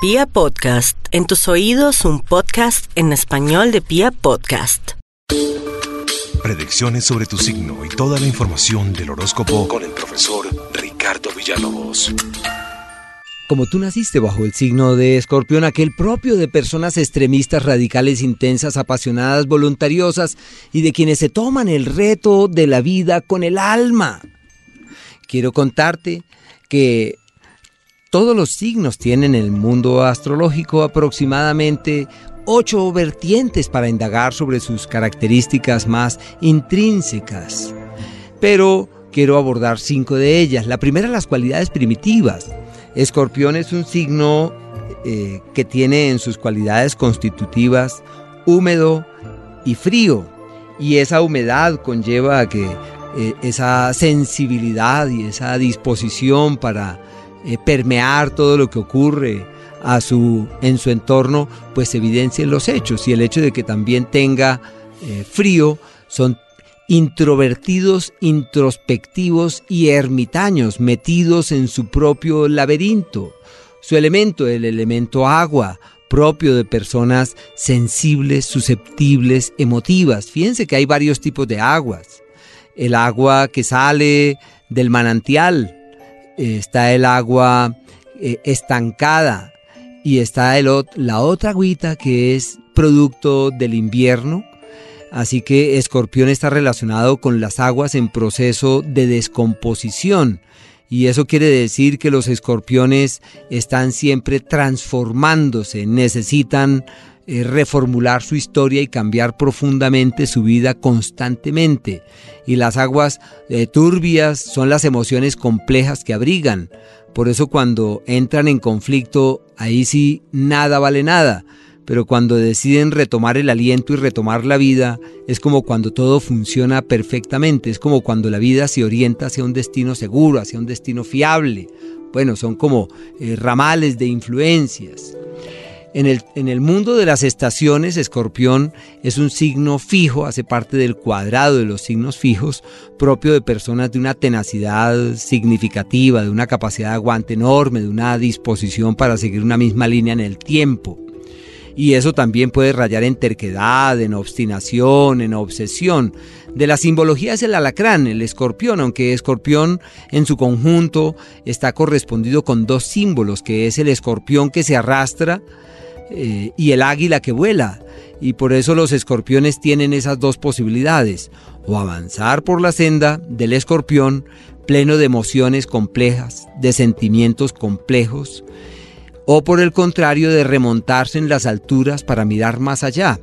Pia Podcast, en tus oídos un podcast en español de Pia Podcast. Predicciones sobre tu signo y toda la información del horóscopo con el profesor Ricardo Villalobos. Como tú naciste bajo el signo de Escorpión, aquel propio de personas extremistas, radicales, intensas, apasionadas, voluntariosas y de quienes se toman el reto de la vida con el alma. Quiero contarte que todos los signos tienen en el mundo astrológico aproximadamente ocho vertientes para indagar sobre sus características más intrínsecas. Pero quiero abordar cinco de ellas. La primera, las cualidades primitivas. Escorpión es un signo eh, que tiene en sus cualidades constitutivas húmedo y frío. Y esa humedad conlleva que eh, esa sensibilidad y esa disposición para eh, permear todo lo que ocurre a su, en su entorno, pues evidencien los hechos. Y el hecho de que también tenga eh, frío son introvertidos, introspectivos y ermitaños, metidos en su propio laberinto. Su elemento, el elemento agua, propio de personas sensibles, susceptibles, emotivas. Fíjense que hay varios tipos de aguas. El agua que sale del manantial, está el agua eh, estancada y está el, la otra agüita que es producto del invierno. Así que escorpión está relacionado con las aguas en proceso de descomposición. Y eso quiere decir que los escorpiones están siempre transformándose, necesitan reformular su historia y cambiar profundamente su vida constantemente. Y las aguas eh, turbias son las emociones complejas que abrigan. Por eso cuando entran en conflicto, ahí sí nada vale nada. Pero cuando deciden retomar el aliento y retomar la vida, es como cuando todo funciona perfectamente, es como cuando la vida se orienta hacia un destino seguro, hacia un destino fiable. Bueno, son como eh, ramales de influencias. En el, mundo de las estaciones, Escorpión es un signo fijo, hace parte del cuadrado de los signos fijos, propio de personas de una tenacidad significativa, de una capacidad de aguante enorme, de una disposición para seguir una misma línea en el tiempo. Y eso también puede rayar en terquedad, en obstinación, en obsesión. De la simbología es el alacrán, el escorpión, aunque escorpión en su conjunto está correspondido con dos símbolos, que es el escorpión que se arrastra, eh, y el águila que vuela. Y por eso los escorpiones tienen esas dos posibilidades, o avanzar por la senda del escorpión pleno de emociones complejas, de sentimientos complejos, o por el contrario de remontarse en las alturas para mirar más allá.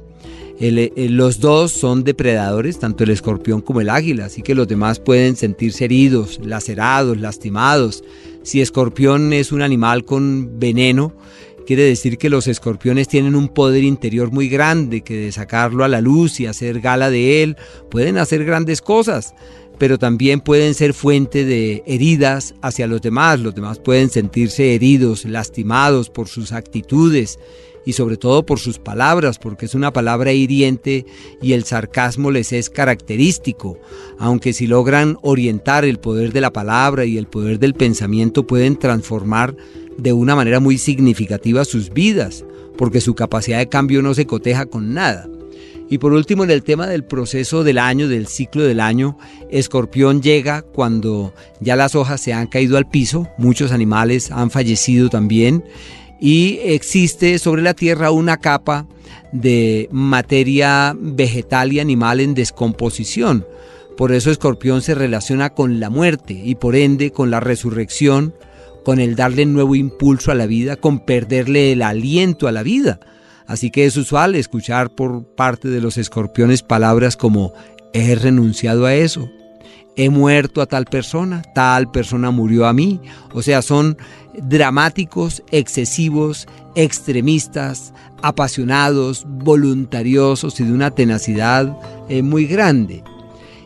Eh, los dos son depredadores, tanto el escorpión como el águila, así que los demás pueden sentirse heridos, lacerados, lastimados. Si escorpión es un animal con veneno, Quiere decir que los escorpiones tienen un poder interior muy grande, que de sacarlo a la luz y hacer gala de él, pueden hacer grandes cosas, pero también pueden ser fuente de heridas hacia los demás. Los demás pueden sentirse heridos, lastimados por sus actitudes y sobre todo por sus palabras, porque es una palabra hiriente y el sarcasmo les es característico. Aunque si logran orientar el poder de la palabra y el poder del pensamiento pueden transformar de una manera muy significativa sus vidas, porque su capacidad de cambio no se coteja con nada. Y por último, en el tema del proceso del año, del ciclo del año, Escorpión llega cuando ya las hojas se han caído al piso, muchos animales han fallecido también, y existe sobre la Tierra una capa de materia vegetal y animal en descomposición. Por eso Escorpión se relaciona con la muerte y por ende con la resurrección, con el darle nuevo impulso a la vida, con perderle el aliento a la vida. Así que es usual escuchar por parte de los escorpiones palabras como he renunciado a eso, he muerto a tal persona, tal persona murió a mí. O sea, son dramáticos, excesivos, extremistas, apasionados, voluntariosos y de una tenacidad eh, muy grande.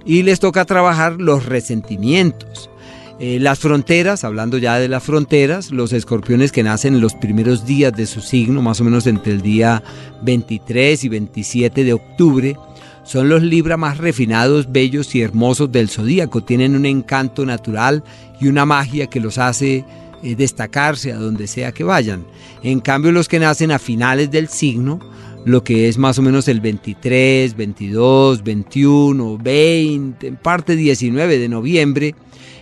Y les toca trabajar los resentimientos. Eh, las fronteras, hablando ya de las fronteras, los escorpiones que nacen en los primeros días de su signo, más o menos entre el día 23 y 27 de octubre, son los Libra más refinados, bellos y hermosos del zodíaco. Tienen un encanto natural y una magia que los hace eh, destacarse a donde sea que vayan. En cambio, los que nacen a finales del signo, lo que es más o menos el 23, 22, 21, 20, en parte 19 de noviembre,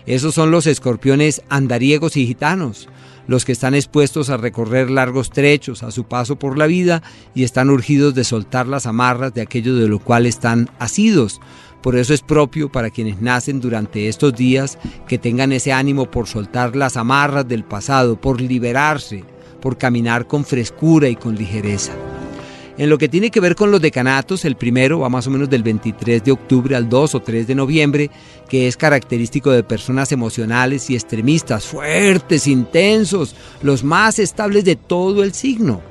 esos son los escorpiones andariegos y gitanos, los que están expuestos a recorrer largos trechos a su paso por la vida y están urgidos de soltar las amarras de aquello de lo cual están asidos. Por eso es propio para quienes nacen durante estos días que tengan ese ánimo por soltar las amarras del pasado, por liberarse, por caminar con frescura y con ligereza. En lo que tiene que ver con los decanatos, el primero va más o menos del 23 de octubre al 2 o 3 de noviembre, que es característico de personas emocionales y extremistas, fuertes, intensos, los más estables de todo el signo.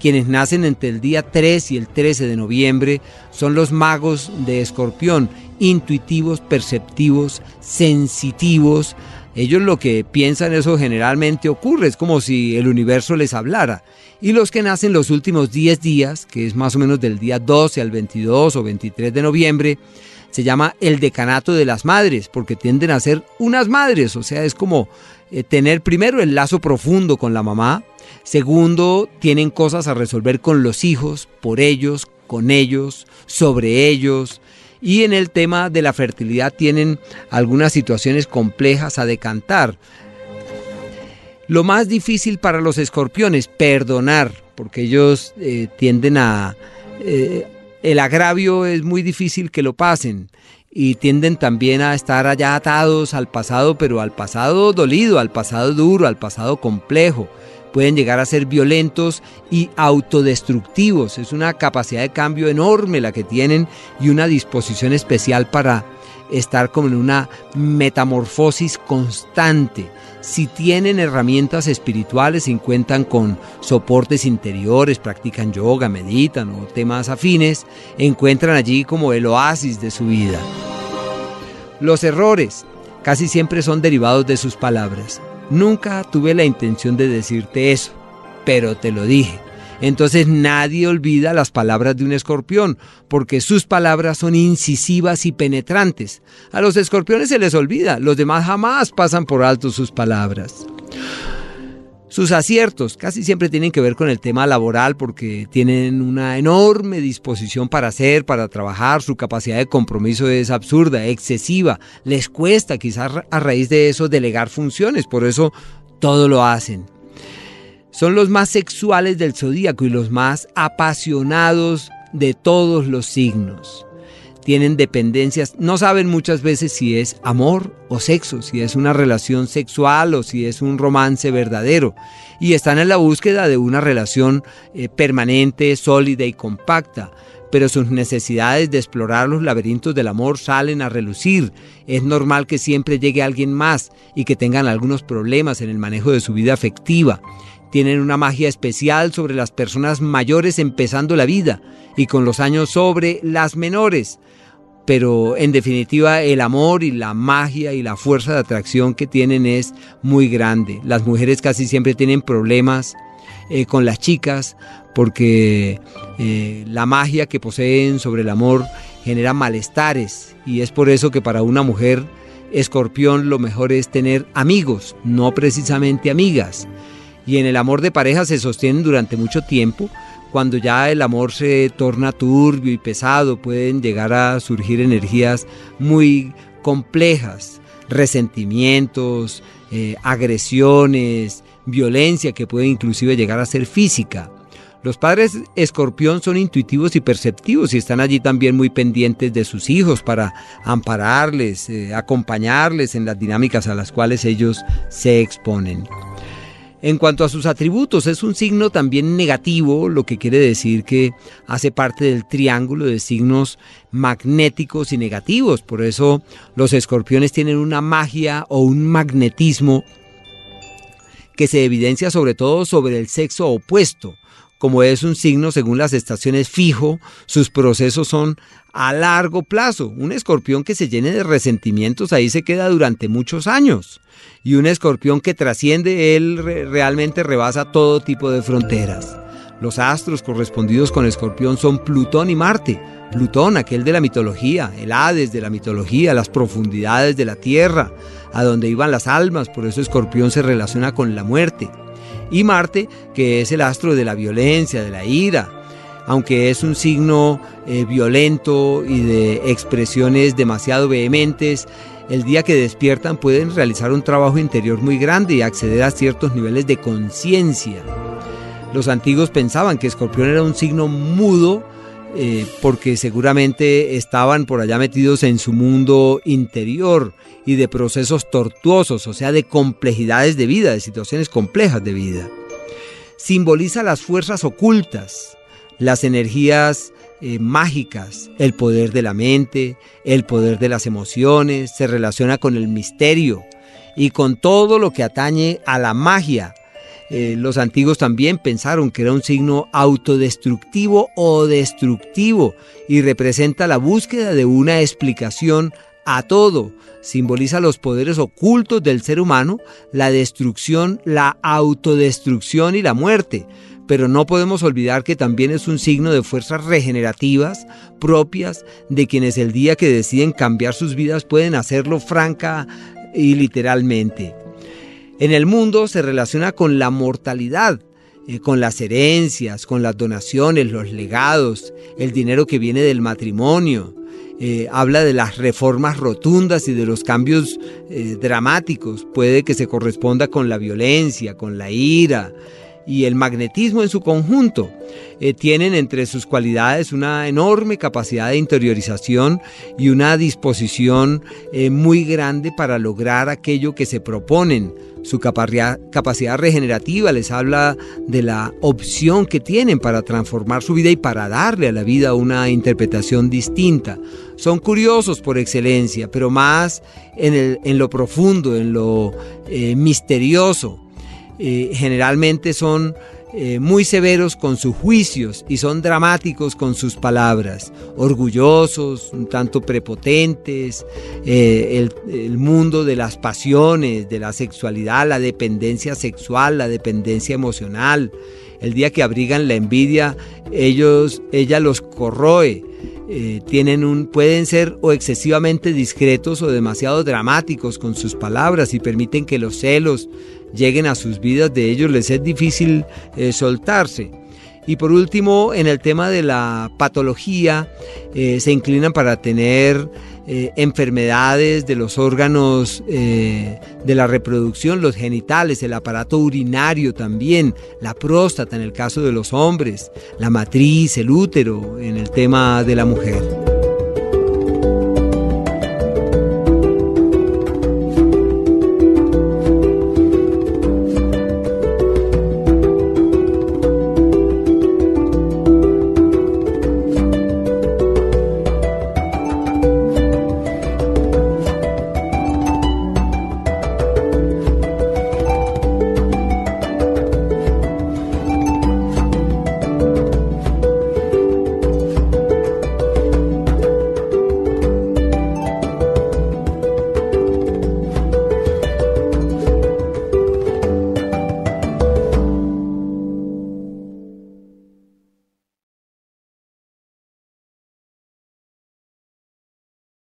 Quienes nacen entre el día 3 y el 13 de noviembre son los magos de escorpión, intuitivos, perceptivos, sensitivos. Ellos lo que piensan eso generalmente ocurre, es como si el universo les hablara. Y los que nacen los últimos 10 días, que es más o menos del día 12 al 22 o 23 de noviembre, se llama el decanato de las madres, porque tienden a ser unas madres, o sea, es como eh, tener primero el lazo profundo con la mamá, segundo, tienen cosas a resolver con los hijos, por ellos, con ellos, sobre ellos, y en el tema de la fertilidad tienen algunas situaciones complejas a decantar. Lo más difícil para los escorpiones, perdonar, porque ellos eh, tienden a... Eh, el agravio es muy difícil que lo pasen y tienden también a estar allá atados al pasado, pero al pasado dolido, al pasado duro, al pasado complejo. Pueden llegar a ser violentos y autodestructivos. Es una capacidad de cambio enorme la que tienen y una disposición especial para estar como en una metamorfosis constante si tienen herramientas espirituales, y cuentan con soportes interiores, practican yoga, meditan o temas afines, encuentran allí como el oasis de su vida. Los errores casi siempre son derivados de sus palabras. Nunca tuve la intención de decirte eso, pero te lo dije. Entonces nadie olvida las palabras de un escorpión, porque sus palabras son incisivas y penetrantes. A los escorpiones se les olvida, los demás jamás pasan por alto sus palabras. Sus aciertos casi siempre tienen que ver con el tema laboral porque tienen una enorme disposición para hacer, para trabajar, su capacidad de compromiso es absurda, excesiva, les cuesta quizás a raíz de eso delegar funciones, por eso todo lo hacen. Son los más sexuales del zodíaco y los más apasionados de todos los signos. Tienen dependencias, no saben muchas veces si es amor o sexo, si es una relación sexual o si es un romance verdadero. Y están en la búsqueda de una relación eh, permanente, sólida y compacta pero sus necesidades de explorar los laberintos del amor salen a relucir. Es normal que siempre llegue alguien más y que tengan algunos problemas en el manejo de su vida afectiva tienen una magia especial sobre las personas mayores empezando la vida y con los años sobre las menores. Pero en definitiva el amor y la magia y la fuerza de atracción que tienen es muy grande. Las mujeres casi siempre tienen problemas eh, con las chicas porque eh, la magia que poseen sobre el amor genera malestares y es por eso que para una mujer escorpión lo mejor es tener amigos, no precisamente amigas y en el amor de pareja se sostienen durante mucho tiempo. Cuando ya el amor se torna turbio y pesado, pueden llegar a surgir energías muy complejas, resentimientos, eh, agresiones, violencia que puede inclusive llegar a ser física. Los padres escorpión son intuitivos y perceptivos y están allí también muy pendientes de sus hijos para ampararles, eh, acompañarles en las dinámicas a las cuales ellos se exponen. En cuanto a sus atributos, es un signo también negativo, lo que quiere decir que hace parte del triángulo de signos magnéticos y negativos. Por eso los escorpiones tienen una magia o un magnetismo que se evidencia sobre todo sobre el sexo opuesto. Como es un signo según las estaciones fijo, sus procesos son a largo plazo. Un escorpión que se llene de resentimientos ahí se queda durante muchos años. Y un escorpión que trasciende, él realmente rebasa todo tipo de fronteras. Los astros correspondidos con Escorpión son Plutón y Marte. Plutón, aquel de la mitología, el Hades de la mitología, las profundidades de la tierra, a donde iban las almas, por eso Escorpión se relaciona con la muerte. Y Marte, que es el astro de la violencia, de la ira, aunque es un signo eh, violento y de expresiones demasiado vehementes, el día que despiertan pueden realizar un trabajo interior muy grande y acceder a ciertos niveles de conciencia. Los antiguos pensaban que Escorpión era un signo mudo eh, porque seguramente estaban por allá metidos en su mundo interior y de procesos tortuosos, o sea, de complejidades de vida, de situaciones complejas de vida. Simboliza las fuerzas ocultas, las energías eh, mágicas, el poder de la mente, el poder de las emociones, se relaciona con el misterio y con todo lo que atañe a la magia, eh, los antiguos también pensaron que era un signo autodestructivo o destructivo y representa la búsqueda de una explicación a todo. Simboliza los poderes ocultos del ser humano, la destrucción, la autodestrucción y la muerte. Pero no podemos olvidar que también es un signo de fuerzas regenerativas propias de quienes el día que deciden cambiar sus vidas pueden hacerlo franca y literalmente. En el mundo se relaciona con la mortalidad, eh, con las herencias, con las donaciones, los legados, el dinero que viene del matrimonio. Eh, habla de las reformas rotundas y de los cambios eh, dramáticos. Puede que se corresponda con la violencia, con la ira, y el magnetismo en su conjunto eh, tienen entre sus cualidades una enorme capacidad de interiorización y una disposición eh, muy grande para lograr aquello que se proponen. Su capacidad, regenerativa les habla de la opción que tienen para transformar su vida y para darle a la vida una interpretación distinta. Son curiosos por excelencia, pero más en, lo profundo, en lo eh, misterioso generalmente son eh, muy severos con sus juicios y son dramáticos con sus palabras, orgullosos, un tanto prepotentes, eh, el, mundo de las pasiones, de la sexualidad, la dependencia sexual, la dependencia emocional. El día que abrigan la envidia, ellos, ella los corroe. tienen un, pueden ser o excesivamente discretos o demasiado dramáticos con sus palabras y permiten que los celos, lleguen a sus vidas de ellos, les es difícil eh, soltarse. Y por último, en el tema de la patología, eh, se inclinan para tener eh, enfermedades de los órganos de la reproducción, los genitales, el aparato urinario también, la próstata en el caso de los hombres, la matriz, el útero en el tema de la mujer.